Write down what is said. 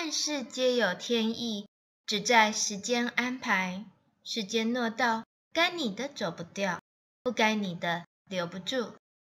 万事皆有天意只在时间安排时间诺到该你的走不掉不该你的留不住。